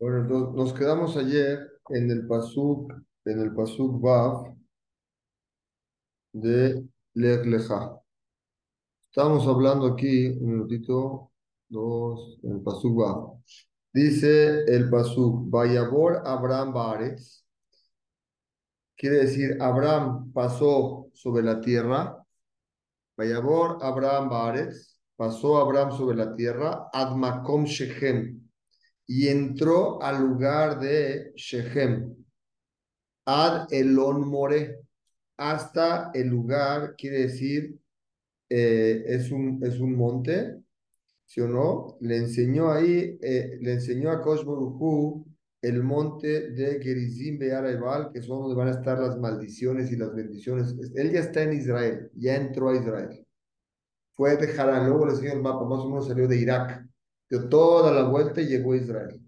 Bueno, nos quedamos ayer en el Pasuk, en el Pasuk Vav de Lech Lecha. Estamos hablando aquí, un minutito, dos, en el Pasuk Vav. Dice el Pasuk, Vayabor Abraham Bares. Quiere decir, Abraham pasó sobre la tierra. Vayabor Abraham Bares. Pasó Abraham sobre la tierra. Admakom Shechem y entró al lugar de Shechem, ad Elon More, hasta el lugar, quiere decir, eh, es, un, es un monte, ¿sí o no? Le enseñó ahí, eh, le enseñó a Kosh el monte de Gerizim Be'araibal, que son donde van a estar las maldiciones y las bendiciones. Él ya está en Israel, ya entró a Israel. Fue de Harán, luego le enseñó el mapa, más o menos salió de Irak dio toda la vuelta y llegó a Israel.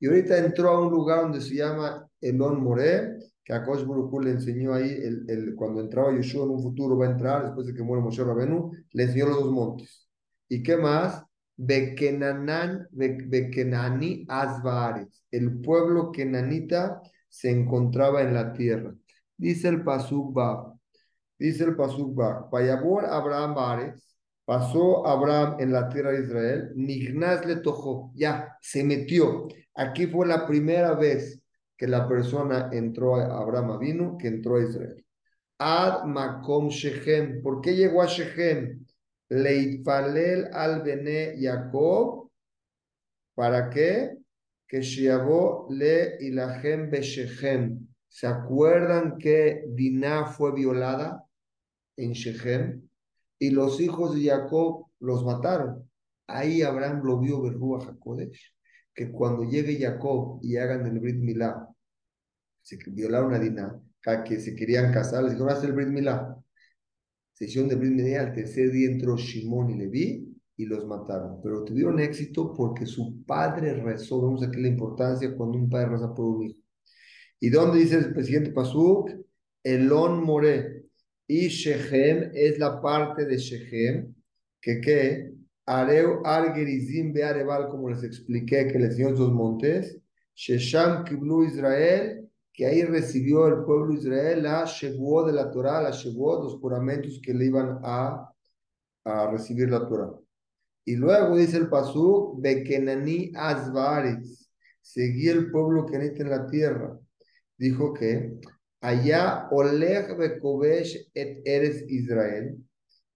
Y ahorita entró a un lugar donde se llama Elon Moré, que a Kosh le enseñó ahí, el, el, cuando entraba Yeshua en un futuro va a entrar, después de que muere Moshe Rabenu, le enseñó los dos montes. ¿Y qué más? Bekenanan, Bekenani Asbares. El pueblo kenanita se encontraba en la tierra. Dice el Pasuk dice el Pasuk Payabor Abraham Bares, Pasó Abraham en la tierra de Israel, Nignaz le tojó, ya, se metió. Aquí fue la primera vez que la persona entró a Abraham vino, que entró a Israel. Ad Makom Shechem, ¿por qué llegó a Shechem? Leitfalel al Bene Jacob, ¿para qué? Que Shiabo le ilahem Shechem. ¿Se acuerdan que Dinah fue violada en Shechem? Y los hijos de Jacob los mataron. Ahí Abraham lo vio a Jacodesh, que cuando llegue Jacob y hagan el Brit Milá, se violaron a Dinah, que se querían casar, les dijeron, haz el Brit Milá. Se hicieron de Brit Milá, al tercer día entró Shimón y Leví y los mataron. Pero tuvieron éxito porque su padre rezó. Vemos aquí la importancia cuando un padre reza por un hijo. ¿Y dónde dice el presidente Pasuk? Elón More, y Shechem es la parte de Shechem, que qué, Areu Argerizim Beareval, como les expliqué, que les dio dos montes, Shesham Kiblu Israel, que ahí recibió el pueblo Israel la Shevuot de la Torah, la Shevuot, los juramentos que le iban a, a recibir la Torah. Y luego dice el Pasuk, Bekenani Azvaris, seguía el pueblo que en la tierra. Dijo que allá Oleg Bekovesh et Eres Israel,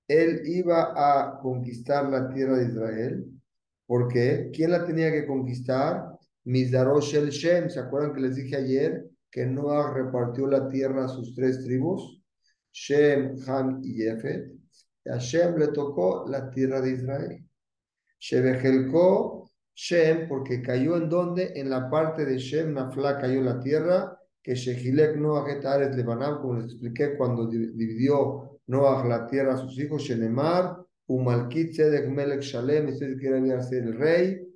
él iba a conquistar la tierra de Israel, porque ¿quién la tenía que conquistar? Mizarosh el Shem, ¿se acuerdan que les dije ayer que Noah repartió la tierra a sus tres tribus? Shem, Ham y Jefet. A Shem le tocó la tierra de Israel. Shebejelko Shem, porque cayó en donde? En la parte de Shem, Nafla cayó la tierra que Shehilek Noah et Lebanam, como les expliqué cuando dividió Noah la tierra a sus hijos, Shenemar, Umalkit Tzedek Melech Shalem, este quiere ser el rey,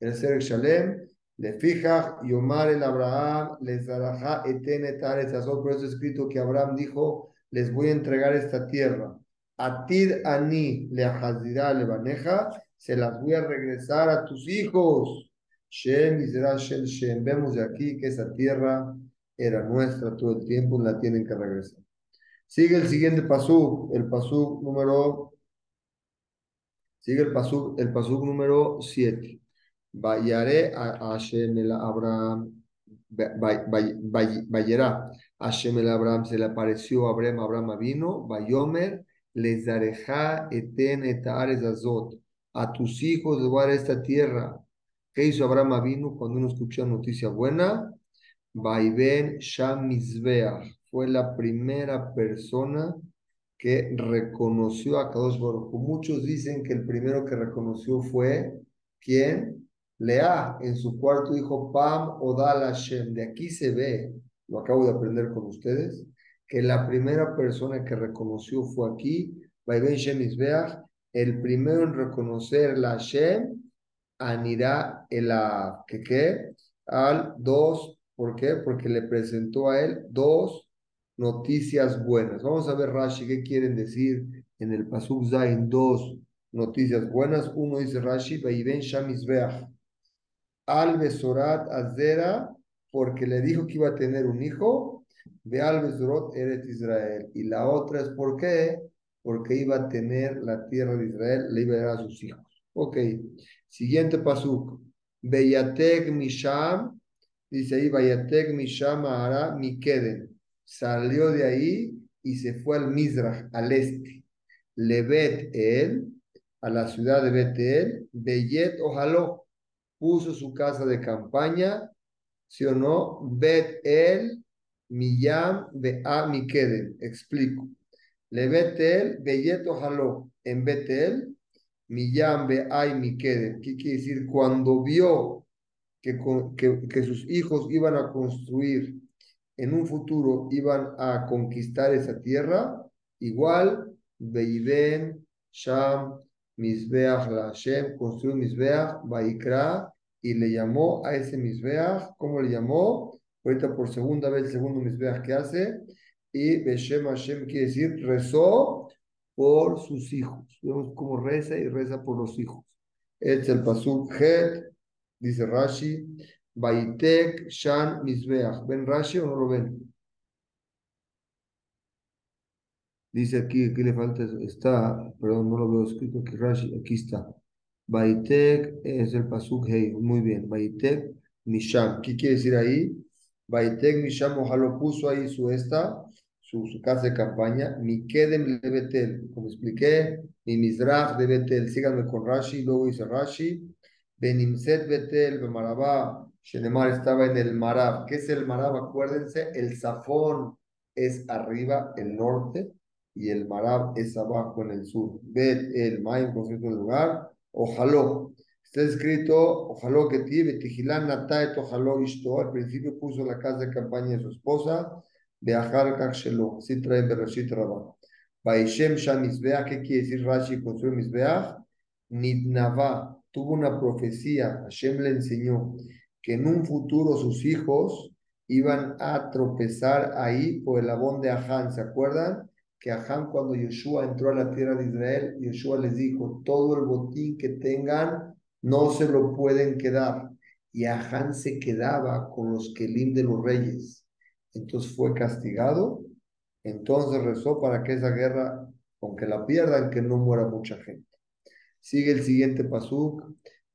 el ser Shalem, le fija Yomar el Abraham, les dará etene azot, por eso escrito que Abraham dijo, les voy a entregar esta tierra. Atid ani le ahazirá le baneja, se las voy a regresar a tus hijos. Shem Israel Shem, vemos de aquí que esa tierra era nuestra todo el tiempo, la tienen que regresar. Sigue el siguiente pasú, el pasú número, sigue el pasú, el pasú número 7. Vayaré a Hashem el Abraham, vayará. Hashem el Abraham se le apareció a Abraham, Abraham vino, Vayomer, les dareja eten etares azot. A tus hijos dar esta tierra. ¿Qué hizo Abraham vino cuando uno escuchó noticia buena? Vaiben Shamizbeah fue la primera persona que reconoció a Kadosh Muchos dicen que el primero que reconoció fue ¿quién? Lea en su cuarto hijo Pam Odal Hashem. De aquí se ve, lo acabo de aprender con ustedes, que la primera persona que reconoció fue aquí, Vaiben Shemizbeah, el primero en reconocer la Hashem, anirá el que qué, al dos ¿Por qué? Porque le presentó a él dos noticias buenas. Vamos a ver, Rashi, qué quieren decir en el Pasuk Zain, dos noticias buenas. Uno dice Rashi, Veiben Shamisbeach. al Besorat Azera, porque le dijo que iba a tener un hijo, ve al Besorot Eret Israel. Y la otra es por qué, porque iba a tener la tierra de Israel, le iba a dar a sus hijos. Ok, siguiente pasuk. Beyatek Misham, dice ahí, Beyatek Misham Ahara Mikeden. Salió de ahí y se fue al Mizrach, al este. Levet él, a la ciudad de Betel, Beyet Ojaló, puso su casa de campaña, ¿sí o no? Bet el Miyam Bea Mikeden. Explico. Le Betel, Beyet Ojaló, en Betel, Miyam Bea Mikeden. ¿Qué quiere decir? Cuando vio que, sus hijos iban a construir en un futuro, iban a conquistar esa tierra, igual, Beiben, Sham, Misbeach la Hashem, construyó Misbeach, Baikra, y le llamó a ese Misbeach, ¿cómo le llamó? Ahorita por segunda vez, el segundo Misbeach que hace, y Beshem Hashem quiere decir, rezó por sus hijos. Vemos cómo reza y reza por los hijos. Es el Pasuk Het, dice Rashi, Baitek Shan Misbeach. ¿Ven Rashi o no lo ven? Dice aquí, aquí le falta, está, perdón, no lo veo escrito aquí, Rashi, aquí está. Baitek es el pasuk hey, muy bien. Baitek Misham, ¿qué quiere decir ahí? Baitek Misham, ojalá puso ahí su esta, su, casa de campaña. Mi Kedem de Betel, como expliqué, mi Mizrach de Betel, síganme con Rashi, luego dice Rashi. Benimset Betel, Bemarabá, Shenemar estaba en el Marab. ¿Qué es el Marab? Acuérdense, el Safón es arriba, el norte y el Marab es abajo en el sur. Bet el Mayim con cierto lugar, ojalá. Está escrito, ojalá que tiene, Tijilán Nataet, ojalá Ishto. Al principio puso la casa de campaña de su esposa, Beajar Kakshelo. Así trae Bereshit Rabá. Baishem Sham ¿qué quiere decir Rashi construyó Mizbeach? Nidnava, tuvo una profecía, Hashem le enseñó que en un futuro sus hijos iban a tropezar ahí por el abón de Aján, ¿se acuerdan? que Aján cuando Yeshua entró a la tierra de Israel, Yeshua les dijo, todo el botín que tengan no se lo pueden quedar. Y Aján se quedaba con los kelim de los reyes. Entonces fue castigado. Entonces rezó para que esa guerra, aunque la pierdan, que no muera mucha gente. Sigue el siguiente pasuk.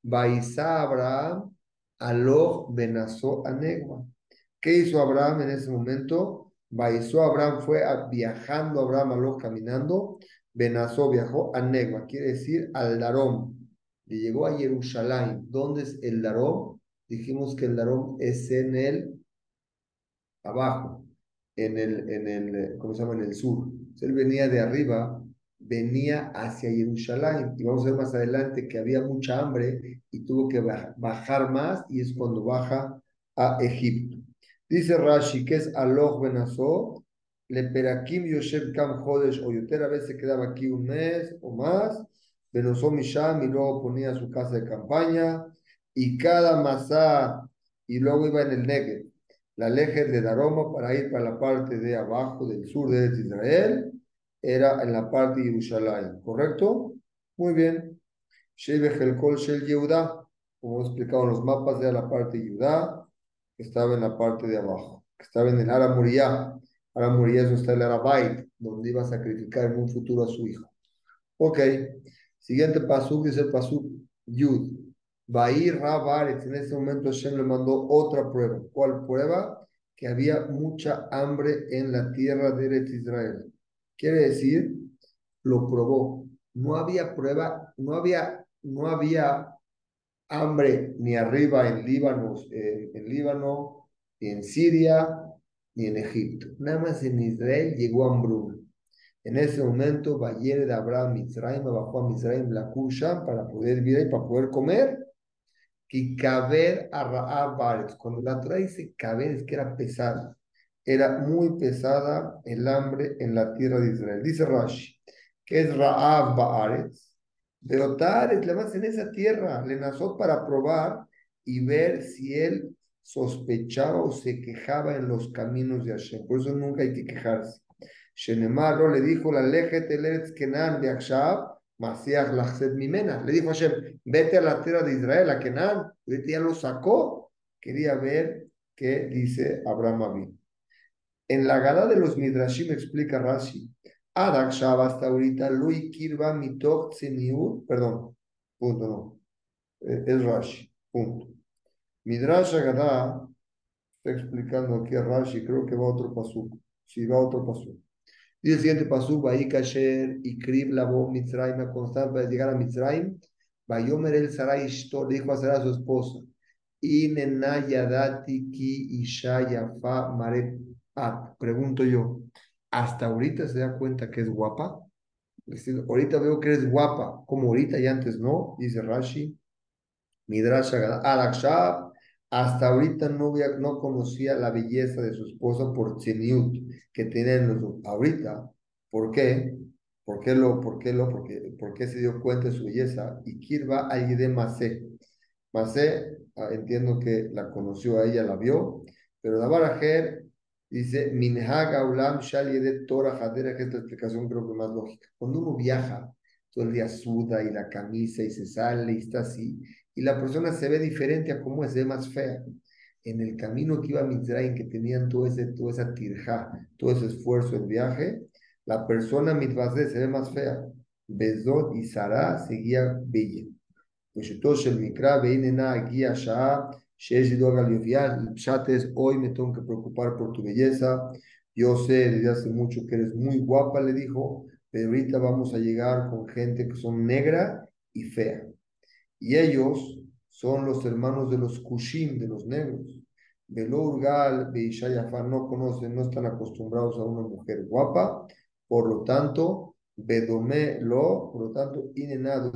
Baisa Abraham, Aloh benazó Anegua. ¿Qué hizo Abraham en ese momento? Baizó Abraham fue viajando Abraham a los caminando. Benazó viajó a Negua, quiere decir al Darón. Y llegó a Jerusalén. ¿Dónde es el Darón? Dijimos que el Darón es en el abajo, en el, en el, ¿cómo se llama? En el sur. él venía de arriba, venía hacia Jerusalén. Y vamos a ver más adelante que había mucha hambre y tuvo que bajar más y es cuando baja a Egipto. Dice Rashi que es Aloh Benazó, le perakim Yosef Kam Hodesh o Yoter, a veces quedaba aquí un mes o más, Benazó Misham y luego ponía su casa de campaña, y cada masá, y luego iba en el Negev, la leje de Daroma para ir para la parte de abajo del sur de Israel, era en la parte de Jerusalén, ¿correcto? Muy bien. Shebe Helkol Shel Yehuda, como explicado en los mapas, de la parte de Judá estaba en la parte de abajo, que estaba en el Ara Muriah. Ara Muriah es está el Arabait, donde iba a sacrificar en un futuro a su hijo. Ok, siguiente pasuk dice el pasuk Yud. Bair Rabaret, en ese momento Hashem le mandó otra prueba. ¿Cuál prueba? Que había mucha hambre en la tierra de Eretz Israel. Quiere decir, lo probó. No había prueba, no había, no había hambre ni arriba en Líbano, eh, en Líbano, ni en Siria, ni en Egipto. Nada más en Israel llegó hambruna. En ese momento, Bayer de Abraham Mitzrayim bajó a Mitzrayim la Kushan para poder vivir y para poder comer. Y caber a Raab Cuando la trae dice caber es que era pesada. Era muy pesada el hambre en la tierra de Israel. Dice Rashi, que es Raab Baaretz Beotar le más en esa tierra, le nació para probar y ver si él sospechaba o se quejaba en los caminos de Hashem. Por eso nunca hay que quejarse. Shenemaro le dijo, la leje teletz kenan de Akshab, Masiach Lachset Mimena. Le dijo Hashem, vete a la tierra de Israel, a Kenan. Vete, ya lo sacó. Quería ver qué dice Abraham Abin. En la gala de los Midrashim explica Rashi, Adak hasta ahorita, Lui Kirba Mitok Tseniut, perdón, punto no, eh, es Rashi, punto. Midrash Agadá está explicando aquí a Rashi, creo que va otro pasuk, sí, va otro pasuk. Y el siguiente pasuk, Bahí Kasher y Krib Labo Mitzrayim, constante para llegar a Mitzrayim, Bayomer el Sarai Ishtor, dijo a Sarai a su esposa, Inena Yadati Ki Isha Yafa Mare Ah, pregunto yo, ¿hasta ahorita se da cuenta que es guapa? ahorita veo que eres guapa, como ahorita y antes no, dice Rashi. Midrash Alakshab, hasta ahorita no, no conocía la belleza de su esposa por Tzeniut, que tienen los ahorita. ¿Por qué? ¿Por qué lo, por qué lo, porque, por qué se dio cuenta de su belleza? Y Kirva de Masé. Masé, ah, entiendo que la conoció a ella, la vio, pero Dabarajer Dice, Minhaga Ulam de Torah Hadera, que esta explicación creo que más lógica. Cuando uno viaja, todo el día suda y la camisa y se sale y está así, y la persona se ve diferente a cómo se ve más fea. En el camino que iba a Mitzrayim, que tenían todo ese, toda esa tirja, todo ese esfuerzo en viaje, la persona mitzvah se ve más fea. Bezot y Sara seguía bella. Pues el Mikra, Veinena, Guía, Shah, el hoy me tengo que preocupar por tu belleza. Yo sé desde hace mucho que eres muy guapa, le dijo, pero ahorita vamos a llegar con gente que son negra y fea. Y ellos son los hermanos de los Kushim, de los negros. Belurgal, Beishayafa no conocen, no están acostumbrados a una mujer guapa, por lo tanto, Bedome lo, por lo tanto, Inenado,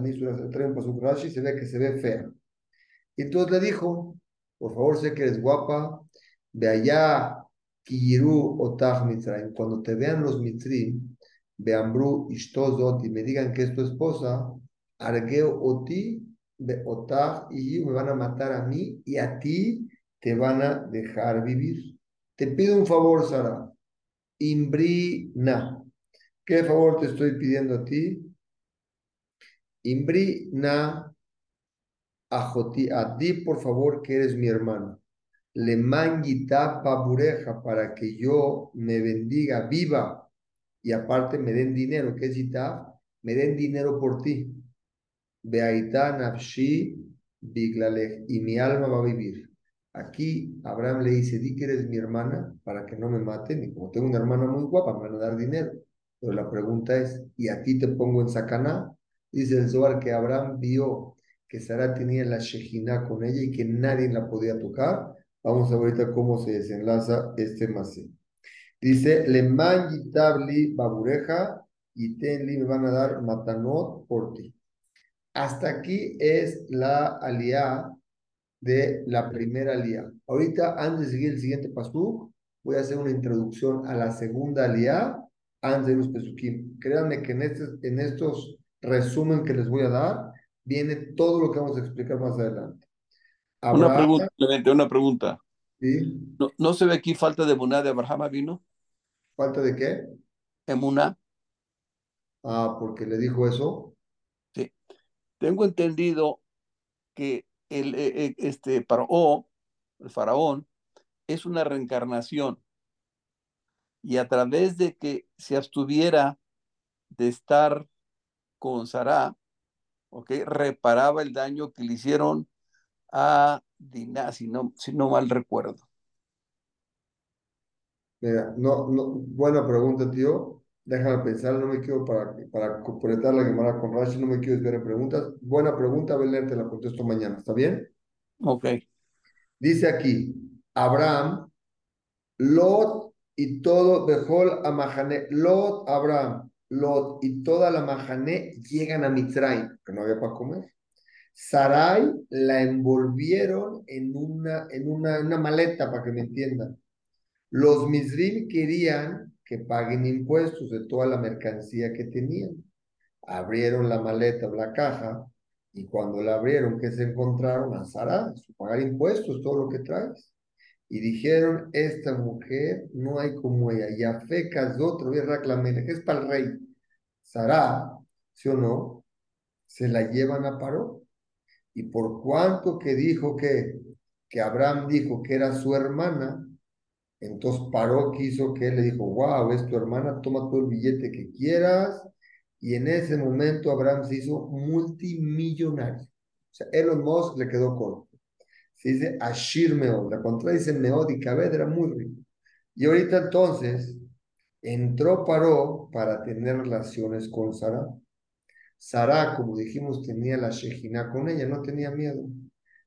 Rashi, se ve que se ve fea. Y entonces le dijo, por favor, sé que eres guapa, de allá, Kiyiru Otah Mitzrayim, cuando te vean los Mitzrim, Beambru Ishtozot, y me digan que es tu esposa, Argeo Oti, de Otah, y me van a matar a mí, y a ti te van a dejar vivir. Te pido un favor, Sara, Imbrina. ¿Qué favor te estoy pidiendo a ti? Imbrina A ti, por favor, que eres mi hermano. Le manguita pabureja para que yo me bendiga viva y aparte me den dinero. ¿Qué es Me den dinero por ti. Beaita nafshi biglalech y mi alma va a vivir. Aquí Abraham le dice, di que eres mi hermana para que no me maten. Y como tengo una hermana muy guapa, me van a dar dinero. Pero la pregunta es, ¿y a ti te pongo en sacaná? Dice el Zohar que Abraham vio que Sara tenía la Shejina con ella y que nadie la podía tocar. Vamos a ver ahorita cómo se desenlaza este masé. Dice, le tabli babureja y tenli me van a dar matanot por ti. Hasta aquí es la aliá de la primera aliá. Ahorita, antes de seguir el siguiente pasú, voy a hacer una introducción a la segunda aliá antes de los pesukim. Créanme que en, este, en estos resumen que les voy a dar, viene todo lo que vamos a explicar más adelante. una pregunta, una pregunta. ¿Sí? ¿No, se ve aquí falta de emuná de Abraham vino? ¿Falta de qué? Emuná. Ah, porque le dijo eso. Sí. Tengo entendido que el, eh, eh, este faraón, el faraón, es una reencarnación. Y a través de que se abstuviera de estar con Sarah, reparaba el daño que le hicieron a Dinah, si no, si no mal recuerdo. Mira, no, no, buena pregunta, tío. Déjame pensar, no me quiero para, para completar la llamada con Rashi, no me quiero desviar en preguntas. Buena pregunta, Belén, te la contesto mañana, ¿está bien? Ok. Dice aquí, Abraham, Lot y todo, Bejol Amahane, Lot, Abraham, Lot y toda la Mahané llegan a Mitzray, que no había para comer. Sarai la envolvieron en una, en una, una maleta, para que me entiendan. Los Mizrim querían que paguen impuestos de toda la mercancía que tenían. Abrieron la maleta la caja y cuando la abrieron, ¿qué se encontraron? A Sarai, pagar impuestos, todo lo que traes. Y dijeron, esta mujer no hay como ella. Ya fecas otro, que es para el rey. Sara, ¿sí o no? se la llevan a Paró. Y por cuanto que dijo que, que Abraham dijo que era su hermana, entonces Paró quiso que él le dijo, wow, es tu hermana, toma todo el billete que quieras. Y en ese momento Abraham se hizo multimillonario. O sea, Elon Musk le quedó corto. Se dice Ashir Meod, la contradice Meod y Kabed era muy rico. Y ahorita entonces entró Paró para tener relaciones con Sara. Sara, como dijimos, tenía la Shejina con ella, no tenía miedo.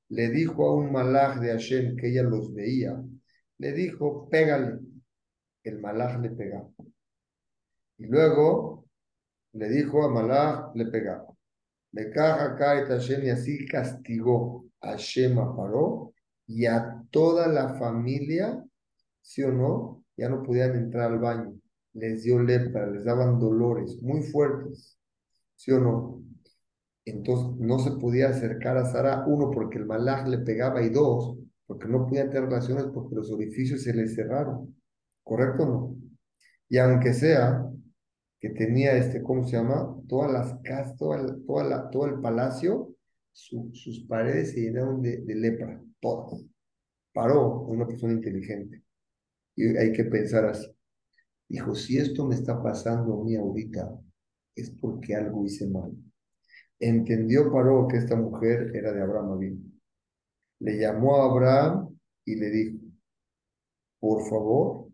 Le dijo a un malaj de Hashem que ella los veía, le dijo, pégale. El malaj le pegaba. Y luego le dijo a malaj, le pegaba. Le caja acá y así castigó a Shema Paró y a toda la familia, ¿sí o no? Ya no podían entrar al baño. Les dio lepra, les daban dolores muy fuertes, ¿sí o no? Entonces no se podía acercar a Sara, uno, porque el malaj le pegaba, y dos, porque no podían tener relaciones porque los orificios se le cerraron. ¿Correcto o no? Y aunque sea que tenía este, ¿cómo se llama? Todas las casas, toda, toda la, todo el palacio sus paredes se llenaron de, lepra, todas. Paró una persona inteligente. Y hay que pensar así. Dijo, si esto me está pasando a mí ahorita, es porque algo hice mal. Entendió Paró que esta mujer era de Abraham Le llamó a Abraham y le dijo, por favor,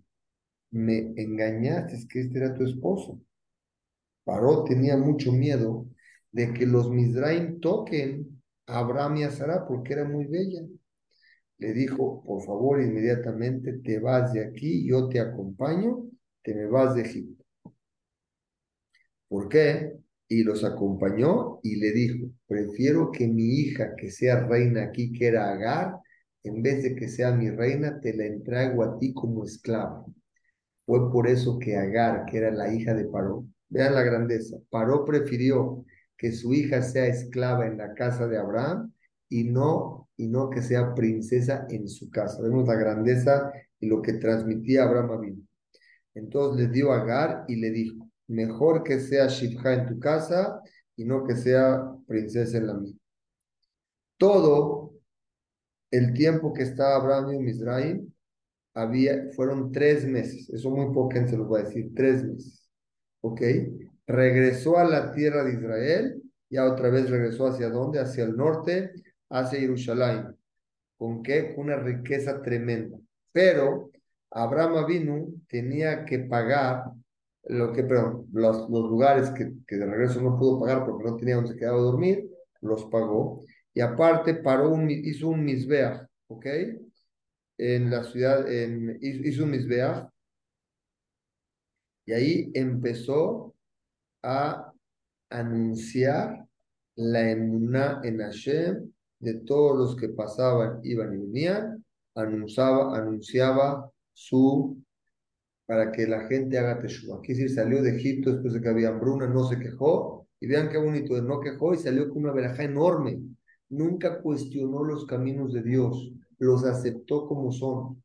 me engañaste, que este era tu esposo. Paró tenía mucho miedo de que los Mizraim toquen a Abraham y a Sara porque era muy bella. Le dijo, por favor, inmediatamente te vas de aquí, yo te acompaño, te me vas de Egipto. ¿Por qué? Y los acompañó y le dijo, prefiero que mi hija que sea reina aquí, que era Agar, en vez de que sea mi reina, te la entrego a ti como esclava. Fue por eso que Agar, que era la hija de Paró, vean la grandeza, Paró prefirió que su hija sea esclava en la casa de Abraham y no, y no que sea princesa en su casa. Vemos la grandeza y lo que transmitía Abraham a mí. Entonces le dio Agar y le dijo, mejor que sea Shifja en tu casa y no que sea princesa en la mía. Todo el tiempo que estaba Abraham en Misraim había, fueron tres meses, eso muy poco se los voy a decir, tres meses, ¿ok? regresó a la tierra de Israel, ya otra vez regresó hacia dónde? Hacia el norte, hacia Jerusalén. ¿Con qué? Una riqueza tremenda. Pero Abraham Avinu tenía que pagar lo que, perdón, los, los lugares que, que, de regreso no pudo pagar porque no tenía donde quedaba a dormir, los pagó. Y aparte paró un, hizo un misbeach, ¿ok? En la ciudad, hizo un misbeach. Y ahí empezó a anunciar la emuná en Hashem de todos los que pasaban, iban y venían, anunciaba, anunciaba su para que la gente haga teshuva. Aquí decir, salió de Egipto después de que había hambruna, no se quejó, y vean qué bonito, no quejó y salió con una veraja enorme. Nunca cuestionó los caminos de Dios, los aceptó como son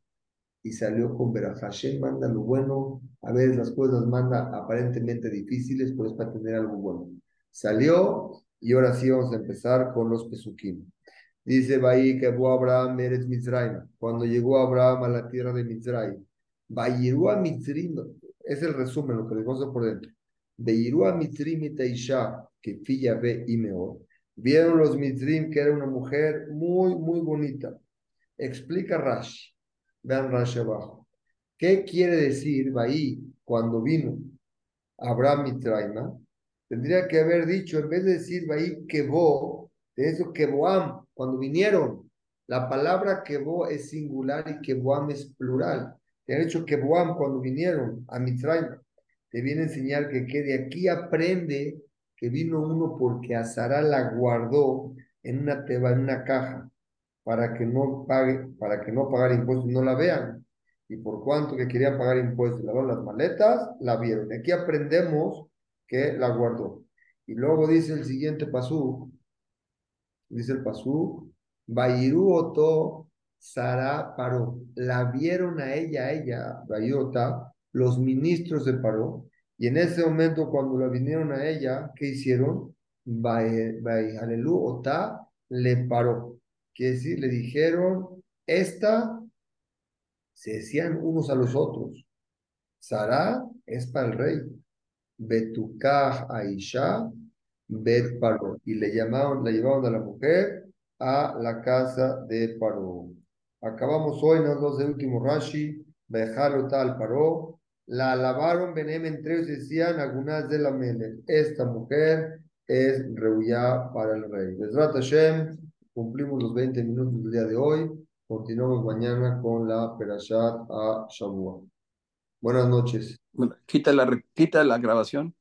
y salió con Hashem manda lo bueno, a veces las cosas manda aparentemente difíciles, pero es para tener algo bueno. Salió y ahora sí vamos a empezar con los pesukim. Dice Bahí que Abraham eres Mizraim. Cuando llegó Abraham a la tierra de Mizraim, Bayiru a Mizrim, es el resumen, lo que les vamos a por dentro. Bayiru a Mizrim y Taisha, que filla ve y meor. Vieron los Mizrim que era una mujer muy, muy bonita. Explica Rashi. Vean Rashi abajo. ¿Qué quiere decir ahí cuando vino Abraham y Traima? Tendría que haber dicho, en vez de decir ahí Kebo, de eso Keboam, cuando vinieron. La palabra Kebo es singular y Keboam es plural. Han hecho Keboam cuando vinieron a Mitraima. Te viene a enseñar que, que de aquí aprende que vino uno porque Azara la guardó en una teba, en una caja para que no pague, para que no pagar impuestos, no la vean. Y por cuanto que querían pagar impuestos, lavaron las maletas, la vieron. Aquí aprendemos que la guardó. Y luego dice el siguiente pasú, dice el pasú, Bairu Oto Sara Paró. La vieron a ella, a ella, Bayota, los ministros de Paró. Y en ese momento, cuando la vinieron a ella, ¿qué hicieron? Baijalelu Ota le paró. Quiere decir, le dijeron, esta se decían unos a los otros. Sara es para el rey. Betukah Aisha Bet. Y le llamaron, le llevaron a la mujer a la casa de Paró. Acabamos hoy, nos dos el último Rashi, Bejalo tal Paró. La alabaron Benem entre ellos decían algunas de la Mele. Esta mujer es Reuyá para el rey. Besrat Hashem, cumplimos los 20 minutos del día de hoy. Continuamos mañana con la Perashat a Shavua. Buenas noches. Bueno, quita la, quita la grabación.